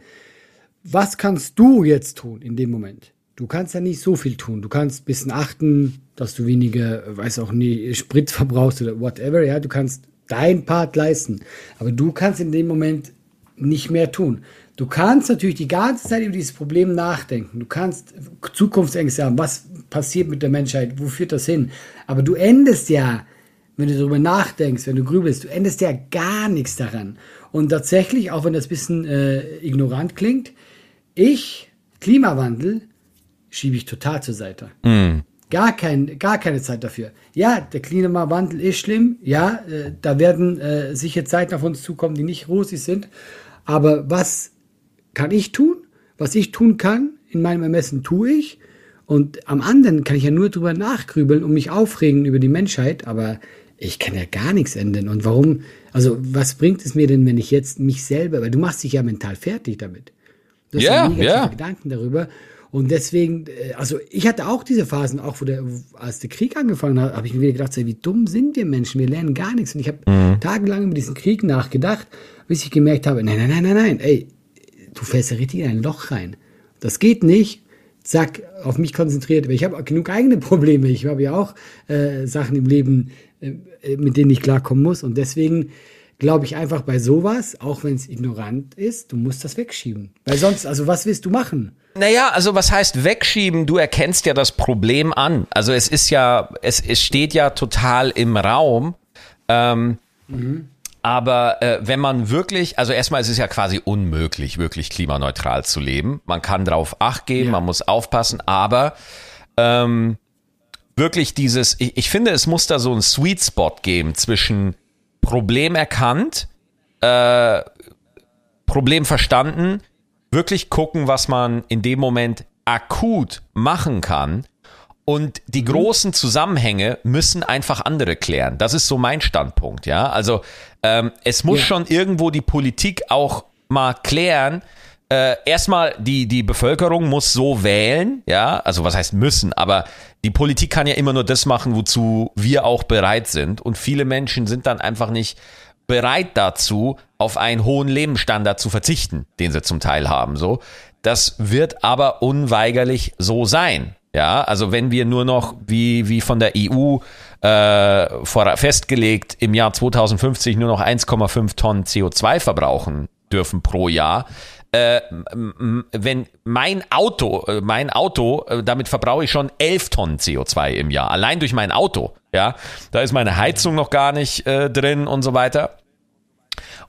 was kannst du jetzt tun in dem Moment? Du kannst ja nicht so viel tun. Du kannst ein bisschen achten, dass du weniger, weiß auch nie, Sprit verbrauchst oder whatever, ja. Du kannst dein Part leisten. Aber du kannst in dem Moment nicht mehr tun. Du kannst natürlich die ganze Zeit über dieses Problem nachdenken. Du kannst Zukunftsängste haben. Was passiert mit der Menschheit? Wo führt das hin? Aber du endest ja, wenn du darüber nachdenkst, wenn du grübelst, du endest ja gar nichts daran. Und tatsächlich, auch wenn das ein bisschen äh, ignorant klingt, ich, Klimawandel, schiebe ich total zur Seite. Gar, kein, gar keine Zeit dafür. Ja, der Klimawandel ist schlimm. Ja, äh, da werden äh, sicher Zeiten auf uns zukommen, die nicht rosig sind. Aber was kann ich tun? Was ich tun kann, in meinem Ermessen tue ich. Und am anderen kann ich ja nur drüber nachgrübeln und mich aufregen über die Menschheit, aber ich kann ja gar nichts ändern. Und warum, also was bringt es mir denn, wenn ich jetzt mich selber, weil du machst dich ja mental fertig damit. Du hast Ja, negative ja. Gedanken darüber. Und deswegen, äh, also ich hatte auch diese Phasen, auch wo der, als der Krieg angefangen hat, habe ich mir wieder gedacht, wie dumm sind wir Menschen, wir lernen gar nichts. Und ich habe Mhm. tagelang über diesen Krieg nachgedacht, bis ich gemerkt habe, nein, nein, nein, nein, nein, ey, du fällst ja richtig in ein Loch rein. Das geht nicht. Zack, auf mich konzentriert. Aber ich habe auch genug eigene Probleme. Ich habe ja auch äh, Sachen im Leben, äh, mit denen ich klarkommen muss. Und deswegen glaube ich einfach bei sowas, auch wenn es ignorant ist, du musst das wegschieben. Weil sonst, also was willst du machen? Naja, also was heißt wegschieben? Du erkennst ja das Problem an. Also es ist ja, es, es steht ja total im Raum. Ähm, Aber äh, wenn man wirklich, also erstmal ist es ja quasi unmöglich, wirklich klimaneutral zu leben. Man kann drauf acht geben, Ja. man muss aufpassen, aber ähm, wirklich dieses, ich, ich finde, es muss da so einen Sweet Spot geben zwischen Problem erkannt, äh, Problem verstanden, wirklich gucken, was man in dem Moment akut machen kann. Und die großen Zusammenhänge müssen einfach andere klären. Das ist so mein Standpunkt, ja. Also ähm, es muss Ja. schon irgendwo die Politik auch mal klären. Äh, erstmal die die Bevölkerung muss so wählen, ja. Also was heißt müssen? Aber die Politik kann ja immer nur das machen, wozu wir auch bereit sind. Und viele Menschen sind dann einfach nicht bereit dazu, auf einen hohen Lebensstandard zu verzichten, den sie zum Teil haben. So, das wird aber unweigerlich so sein. Ja, also wenn wir nur noch wie wie von der EU äh, vor, festgelegt im Jahr 2050 nur noch 1,5 Tonnen CO2 verbrauchen dürfen pro Jahr. Äh, wenn mein Auto, äh, mein Auto, äh, damit verbrauche ich schon 11 Tonnen CO2 im Jahr, allein durch mein Auto. Ja, da ist meine Heizung noch gar nicht äh, drin und so weiter.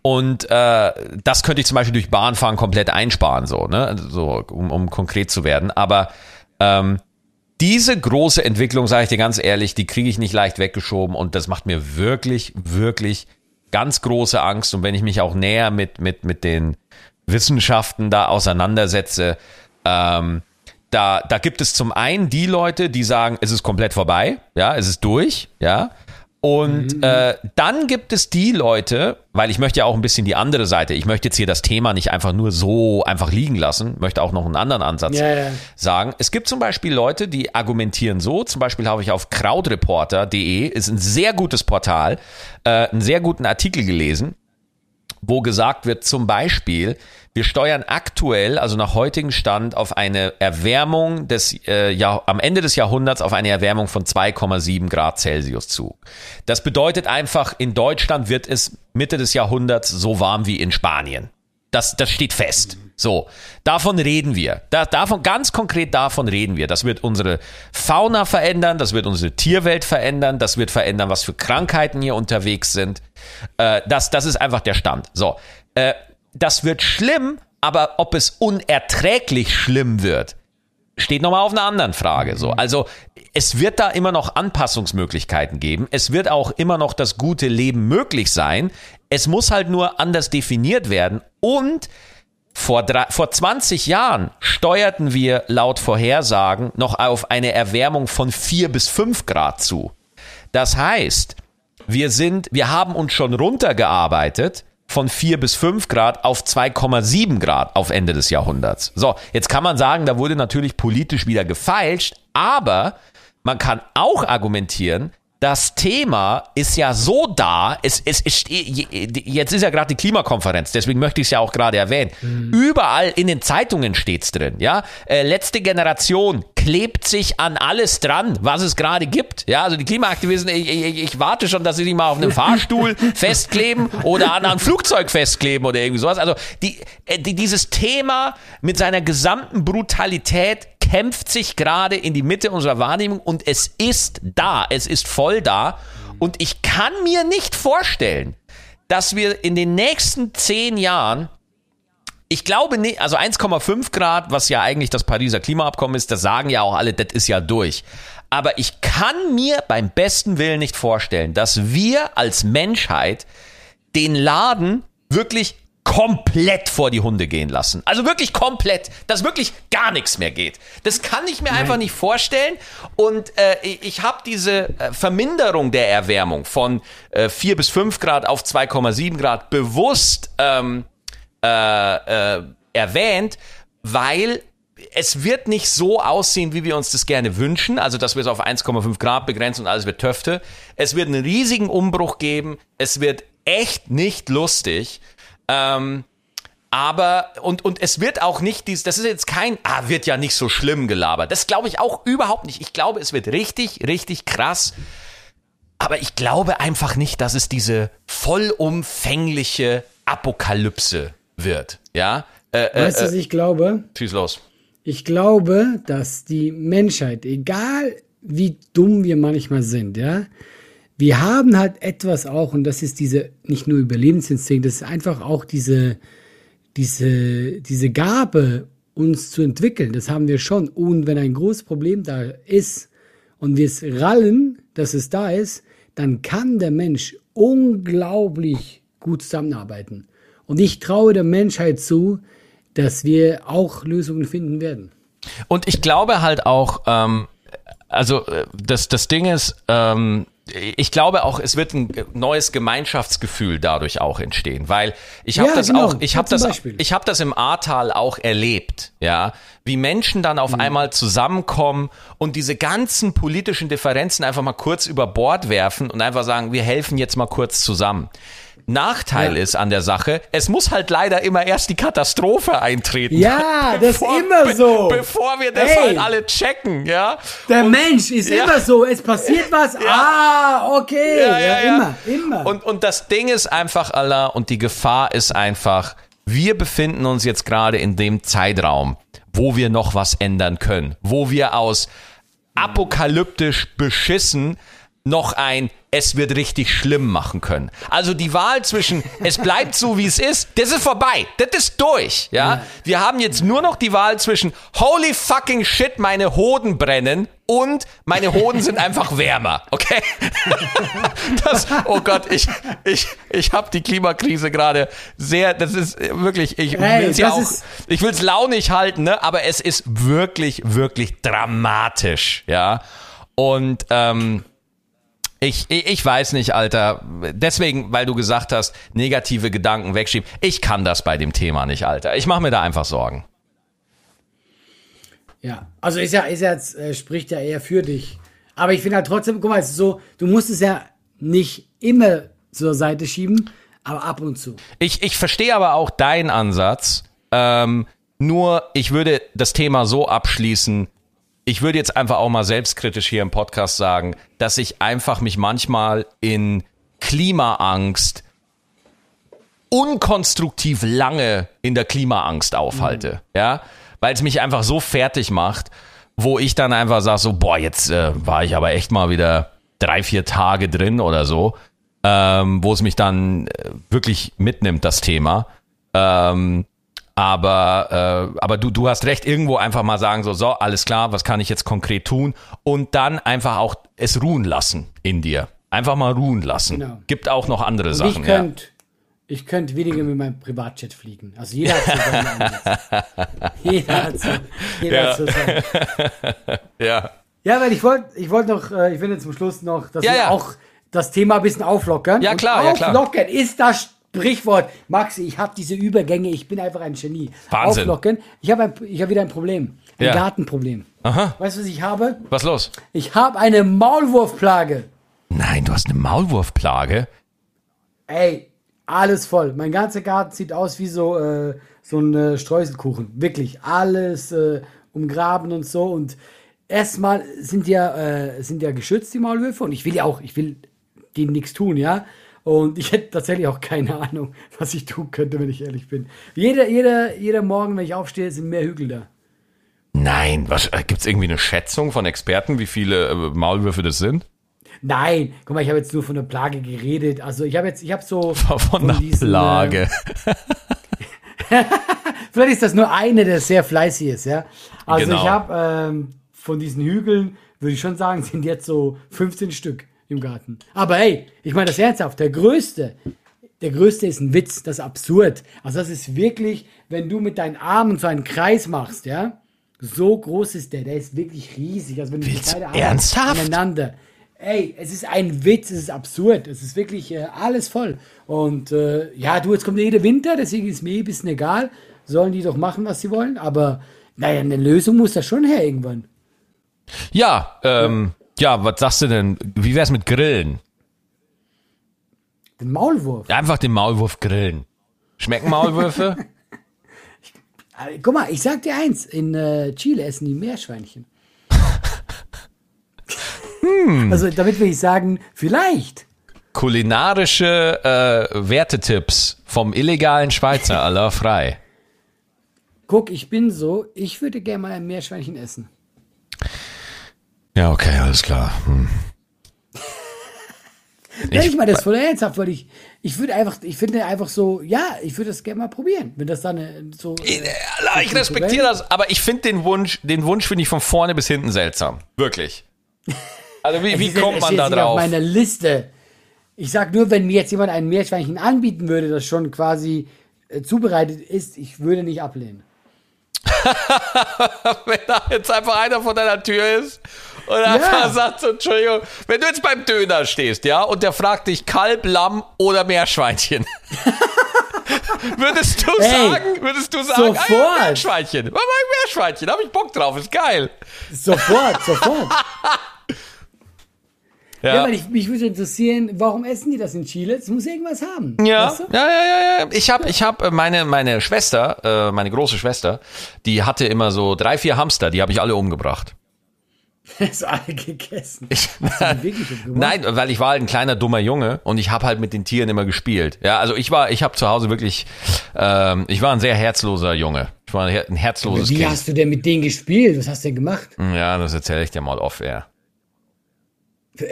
Und äh, das könnte ich zum Beispiel durch Bahnfahren komplett einsparen, so, ne? So, um, um konkret zu werden. Aber ähm, diese große Entwicklung, sage ich dir ganz ehrlich, die kriege ich nicht leicht weggeschoben und das macht mir wirklich, wirklich ganz große Angst. Und wenn ich mich auch näher mit, mit, mit den Wissenschaften da auseinandersetze, ähm, da, da gibt es zum einen die Leute, die sagen, es ist komplett vorbei, ja, es ist durch, ja. Und mhm. äh, dann gibt es die Leute, weil ich möchte ja auch ein bisschen die andere Seite, ich möchte jetzt hier das Thema nicht einfach nur so einfach liegen lassen, möchte auch noch einen anderen Ansatz ja, ja. sagen. Es gibt zum Beispiel Leute, die argumentieren so, zum Beispiel habe ich auf crowdreporter.de, ist ein sehr gutes Portal, äh, einen sehr guten Artikel gelesen, wo gesagt wird, zum Beispiel, wir steuern aktuell, also nach heutigem Stand, auf eine Erwärmung des äh, Jahr, am Ende des Jahrhunderts auf eine Erwärmung von 2,7 Grad Celsius zu. Das bedeutet einfach, in Deutschland wird es Mitte des Jahrhunderts so warm wie in Spanien. Das, das steht fest. So, davon reden wir. Da, davon, ganz konkret davon reden wir. Das wird unsere Fauna verändern, das wird unsere Tierwelt verändern, das wird verändern, was für Krankheiten hier unterwegs sind. Äh, das, das ist einfach der Stand. So, äh, das wird schlimm, aber ob es unerträglich schlimm wird, steht nochmal auf einer anderen Frage. So, also es wird da immer noch Anpassungsmöglichkeiten geben. Es wird auch immer noch das gute Leben möglich sein. Es muss halt nur anders definiert werden und vor, drei, vor 20 Jahren steuerten wir laut Vorhersagen noch auf eine Erwärmung von 4 bis 5 Grad zu. Das heißt, wir sind, wir haben uns schon runtergearbeitet von 4 bis 5 Grad auf 2,7 Grad auf Ende des Jahrhunderts. So, jetzt kann man sagen, da wurde natürlich politisch wieder gefeilscht, aber man kann auch argumentieren, das Thema ist ja so da, es, es, es jetzt ist ja gerade die Klimakonferenz, deswegen möchte ich es ja auch gerade erwähnen. Mhm. Überall in den Zeitungen steht es drin, ja. Äh, letzte Generation klebt sich an alles dran, was es gerade gibt. Ja, also die Klimaaktivisten, ich, ich, ich warte schon, dass sie sich mal auf einem Fahrstuhl festkleben oder an einem Flugzeug festkleben oder irgendwie sowas. Also die, äh, die, dieses Thema mit seiner gesamten Brutalität kämpft sich gerade in die Mitte unserer Wahrnehmung und es ist da, es ist voll da. Und ich kann mir nicht vorstellen, dass wir in den nächsten zehn Jahren, ich glaube nicht, also 1,5 Grad, was ja eigentlich das Pariser Klimaabkommen ist, das sagen ja auch alle, das ist ja durch. Aber ich kann mir beim besten Willen nicht vorstellen, dass wir als Menschheit den Laden wirklich komplett vor die Hunde gehen lassen. Also wirklich komplett, dass wirklich gar nichts mehr geht. Das kann ich mir Nein. einfach nicht vorstellen. Und äh, ich habe diese äh, Verminderung der Erwärmung von äh, 4 bis 5 Grad auf 2,7 Grad bewusst ähm, äh, äh, erwähnt, weil es wird nicht so aussehen, wie wir uns das gerne wünschen, also dass wir es auf 1,5 Grad begrenzen und alles wird Töfte. Es wird einen riesigen Umbruch geben. Es wird echt nicht lustig. Ähm, aber, und, und es wird auch nicht dies, das ist jetzt kein, ah, wird ja nicht so schlimm gelabert. Das glaube ich auch überhaupt nicht. Ich glaube, es wird richtig, richtig krass. Aber ich glaube einfach nicht, dass es diese vollumfängliche Apokalypse wird. Ja? Äh, äh weißt du, was äh, ich glaube? Schieß los. Ich glaube, dass die Menschheit, egal wie dumm wir manchmal sind, ja, wir haben halt etwas auch, und das ist diese, nicht nur Überlebensinstinkt, das ist einfach auch diese, diese, diese Gabe, uns zu entwickeln. Das haben wir schon. Und wenn ein großes Problem da ist und wir es rallen, dass es da ist, dann kann der Mensch unglaublich gut zusammenarbeiten. Und ich traue der Menschheit zu, dass wir auch Lösungen finden werden. Und ich glaube halt auch, ähm, also äh, das, das Ding ist, ähm, ich glaube auch, es wird ein neues Gemeinschaftsgefühl dadurch auch entstehen, weil ich habe ja, das genau. auch, ich habe das, ich habe das im Ahrtal auch erlebt, ja, wie Menschen dann auf mhm. einmal zusammenkommen und diese ganzen politischen Differenzen einfach mal kurz über Bord werfen und einfach sagen, wir helfen jetzt mal kurz zusammen. Nachteil ja. ist an der Sache, es muss halt leider immer erst die Katastrophe eintreten. Ja, das ist immer so. Be bevor wir das hey. halt alle checken, ja. Der und, Mensch ist ja. immer so, es passiert was, ja. ah, okay, ja, ja, immer, immer. Und, und das Ding ist einfach, Allah, und die Gefahr ist einfach, wir befinden uns jetzt gerade in dem Zeitraum, wo wir noch was ändern können, wo wir aus apokalyptisch beschissen noch ein es wird richtig schlimm machen können. Also die Wahl zwischen es bleibt so wie es ist, das ist vorbei. Das ist durch, ja? Wir haben jetzt nur noch die Wahl zwischen holy fucking shit, meine Hoden brennen und meine Hoden sind einfach wärmer, okay? Das oh Gott, ich ich ich habe die Klimakrise gerade sehr das ist wirklich ich Hey, will's ja auch ich will's launig halten, ne, aber es ist wirklich wirklich dramatisch, ja? Und ähm ich, ich, ich weiß nicht, Alter. Deswegen, weil du gesagt hast, negative Gedanken wegschieben. Ich kann das bei dem Thema nicht, Alter. Ich mache mir da einfach Sorgen. Ja, also ist ja, ist ja jetzt, äh, spricht ja eher für dich. Aber ich finde halt trotzdem, guck mal, es ist so, du musst es ja nicht immer zur Seite schieben, aber ab und zu. Ich, ich verstehe aber auch deinen Ansatz. Ähm, nur, ich würde das Thema so abschließen. Ich würde jetzt einfach auch mal selbstkritisch hier im Podcast sagen, dass ich einfach mich manchmal in Klimaangst unkonstruktiv lange in der Klimaangst aufhalte. Ja, weil es mich einfach so fertig macht, wo ich dann einfach sage so, boah, jetzt äh, war ich aber echt mal wieder drei, vier Tage drin oder so, ähm, wo es mich dann äh, wirklich mitnimmt, das Thema. Ähm, aber äh, aber du, du hast recht, irgendwo einfach mal sagen, so, so, alles klar, was kann ich jetzt konkret tun? Und dann einfach auch es ruhen lassen in dir. Einfach mal ruhen lassen. Genau. Gibt auch noch andere Und Sachen. ich ja. könnte ich könnt weniger mit meinem Privatjet fliegen. Also jeder hat so seinen Ansatz. Jeder hat so, jeder Ja. hat so seinen. ja. Ja, weil ich wollte ich wollte noch, äh, ich finde zum Schluss noch, dass Ja, wir ja. auch das Thema ein bisschen auflockern. Ja, Und klar, ja, klar. Auflockern ist das Sprichwort. Maxi, ich habe diese Übergänge, ich bin einfach ein Genie. Wahnsinn. Auflockern. Ich habe hab wieder ein Problem. Ein Ja. Gartenproblem. Aha. Weißt du, was ich habe? Was los? Ich habe eine Maulwurfplage. Nein, du hast eine Maulwurfplage. Ey, alles voll. Mein ganzer Garten sieht aus wie so, äh, so ein äh, Streuselkuchen. Wirklich. Alles äh, umgraben und so. Und erstmal sind ja, äh, sind ja geschützt, die Maulwürfe. Und ich will ja auch, ich will denen nichts tun, ja. Und ich hätte tatsächlich auch keine Ahnung, was ich tun könnte, wenn ich ehrlich bin. Jeder, jeder, jeder Morgen, wenn ich aufstehe, sind mehr Hügel da. Nein, was gibt's irgendwie eine Schätzung von Experten, wie viele äh, Maulwürfe das sind? Nein, guck mal, ich habe jetzt nur von der Plage geredet. Also ich habe jetzt, ich habe so Von der diesen, Plage. Vielleicht ist das nur eine, der sehr fleißig ist, ja. Also Genau. ich habe ähm, von diesen Hügeln, würde ich schon sagen, sind jetzt so 15 Stück im Garten. Aber hey, ich meine das ernsthaft, der größte, der größte ist ein Witz, das ist absurd. Also das ist wirklich, wenn du mit deinen Armen so einen Kreis machst, ja, so groß ist der, der ist wirklich riesig. Also wenn du Willst- beide Arme ernsthaft? aneinander. Ey, es ist ein Witz, es ist absurd, es ist wirklich äh, alles voll. Und äh, ja, du, jetzt kommt jeder Winter, deswegen ist mir ein bisschen egal. Sollen die doch machen, was sie wollen, aber naja, eine Lösung muss da schon her irgendwann. Ja, ähm, ja, was sagst du denn? Wie wär's mit Grillen? Den Maulwurf. Einfach den Maulwurf grillen. Schmecken Maulwürfe? Äh, Guck mal, ich sag dir eins, in äh, Chile essen die Meerschweinchen. Hm. Also damit will ich sagen, vielleicht. Kulinarische äh, Wertetipps vom illegalen Schweizer aller frei. Guck, ich bin so, ich würde gerne mal ein Meerschweinchen essen. Ja, okay, alles klar. Hm. Wenn ich mal das voll ernsthaft, weil ich, ich würde einfach, ich finde einfach so, ja, ich würde das gerne mal probieren, wenn das dann äh, so. Ich, ich respektiere das, aber ich finde den Wunsch, den Wunsch finde ich von vorne bis hinten seltsam. Wirklich. Also wie, wie ist- kommt man da nicht auf drauf? meiner Liste. Ich sag nur, wenn mir jetzt jemand ein Meerschweinchen anbieten würde, das schon quasi äh, zubereitet ist, ich würde nicht ablehnen. wenn da jetzt einfach einer vor deiner Tür ist und einfach sagt so, Entschuldigung, wenn du jetzt beim Döner stehst, ja, und der fragt dich Kalb, Lamm oder Meerschweinchen. würdest du Ey, sagen, würdest du sagen, sofort. ein Meerschweinchen, mach mal ein Meerschweinchen, hab ich Bock drauf, ist geil. Sofort, sofort. Ja, Ja, weil ich, mich würde interessieren, warum essen die das in Chile? Es muss irgendwas haben. Ja, Weißt du? ja, ja, ja, ja. Ich habe, ich habe meine, meine Schwester, äh, meine große Schwester, die hatte immer so drei, vier Hamster, die habe ich alle umgebracht. Das alle gegessen. Ich? Nein, weil ich war halt ein kleiner dummer Junge und ich habe halt mit den Tieren immer gespielt. Ja, also ich war, ich habe zu Hause wirklich, ähm, ich war ein sehr herzloser Junge. Ich war ein, her- ein herzloses Wie Kind. hast du denn mit denen gespielt? Was hast du denn gemacht? Ja, das erzähle ich dir mal off air.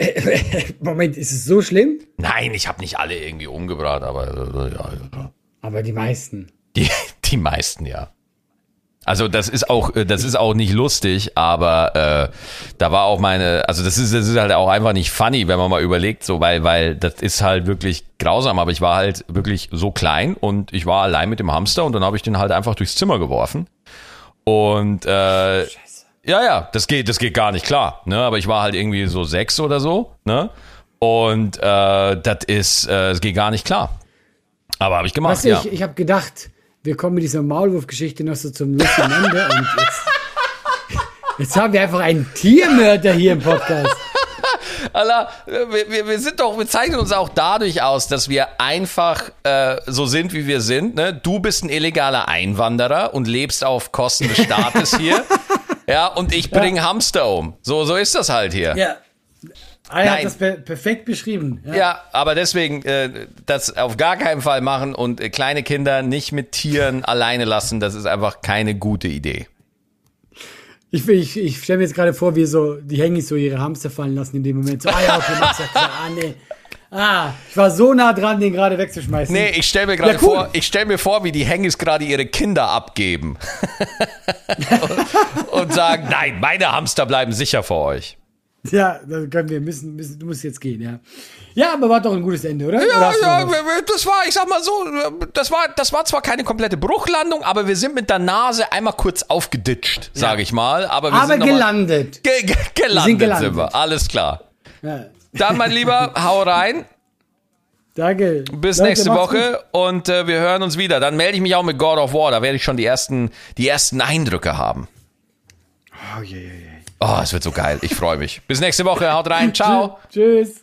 Moment, ist es so schlimm? Nein, ich habe nicht alle irgendwie umgebracht, aber äh, ja, ja. Aber die meisten. Die, die meisten, ja. Also das ist auch, äh, das ist auch nicht lustig, aber äh, da war auch meine, also das ist, das ist halt auch einfach nicht funny, wenn man mal überlegt, so weil, weil das ist halt wirklich grausam. Aber ich war halt wirklich so klein und ich war allein mit dem Hamster und dann habe ich den halt einfach durchs Zimmer geworfen. Und äh, ja, ja, das geht, das geht gar nicht klar. Ne? Aber ich war halt irgendwie so sechs oder so, ne? Und äh, das ist, äh, es geht gar nicht klar. Aber habe ich gemacht, du, ja. ich, ich habe gedacht, wir kommen mit dieser Maulwurf-Geschichte noch so zum lustigen Ende und jetzt, jetzt haben wir einfach einen Tiermörder hier im Podcast. Alter, wir, wir, sind doch, wir zeichnen uns auch dadurch aus, dass wir einfach äh, so sind, wie wir sind. Ne? Du bist ein illegaler Einwanderer und lebst auf Kosten des Staates hier. Ja, und ich bringe Hamster um. So, so ist das halt hier. Ja. Er Nein. hat das per perfekt beschrieben. Ja. Ja, aber deswegen äh, das auf gar keinen Fall machen und äh, kleine Kinder nicht mit Tieren alleine lassen, das ist einfach keine gute Idee. Ich, ich, ich stelle mir jetzt gerade vor, wie so die Hengis so ihre Hamster fallen lassen in dem Moment. So, ah ja, okay, mach's ja klar. Ah, nee. Ah, ich war so nah dran, den gerade wegzuschmeißen. Nee, ich stelle mir gerade Ja, cool. vor, ich stelle mir vor, wie die Hengis gerade ihre Kinder abgeben und, und sagen, nein, meine Hamster bleiben sicher vor euch. Ja, dann können wir müssen, müssen, du musst jetzt gehen, ja. Ja, aber war doch ein gutes Ende, oder? oder Ja, du ja, das war, ich sag mal so, das war, das war zwar keine komplette Bruchlandung, aber wir sind mit der Nase einmal kurz aufgeditscht, sage ich mal. Aber wir aber sind gelandet. Ge ge gelandet, sind gelandet. sind wir, alles klar. Ja. Dann, mein Lieber, hau rein. Danke. Bis Leute, nächste Woche und äh, wir hören uns wieder. Dann melde ich mich auch mit God of War. Da werde ich schon die ersten, die ersten Eindrücke haben. gut. Oh, je, je, je. Oh, es wird so geil. Ich freue mich. Bis nächste Woche. Haut rein. Ciao. Tschüss.